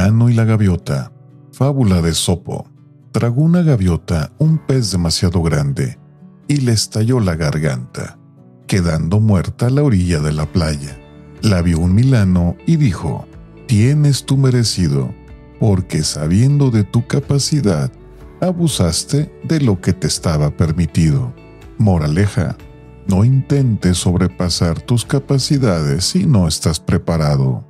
Milano y la gaviota. Fábula de Sopo. Tragó una gaviota un pez demasiado grande y le estalló la garganta, quedando muerta a la orilla de la playa. La vio un Milano y dijo, tienes tu merecido, porque sabiendo de tu capacidad, abusaste de lo que te estaba permitido. Moraleja, no intentes sobrepasar tus capacidades si no estás preparado.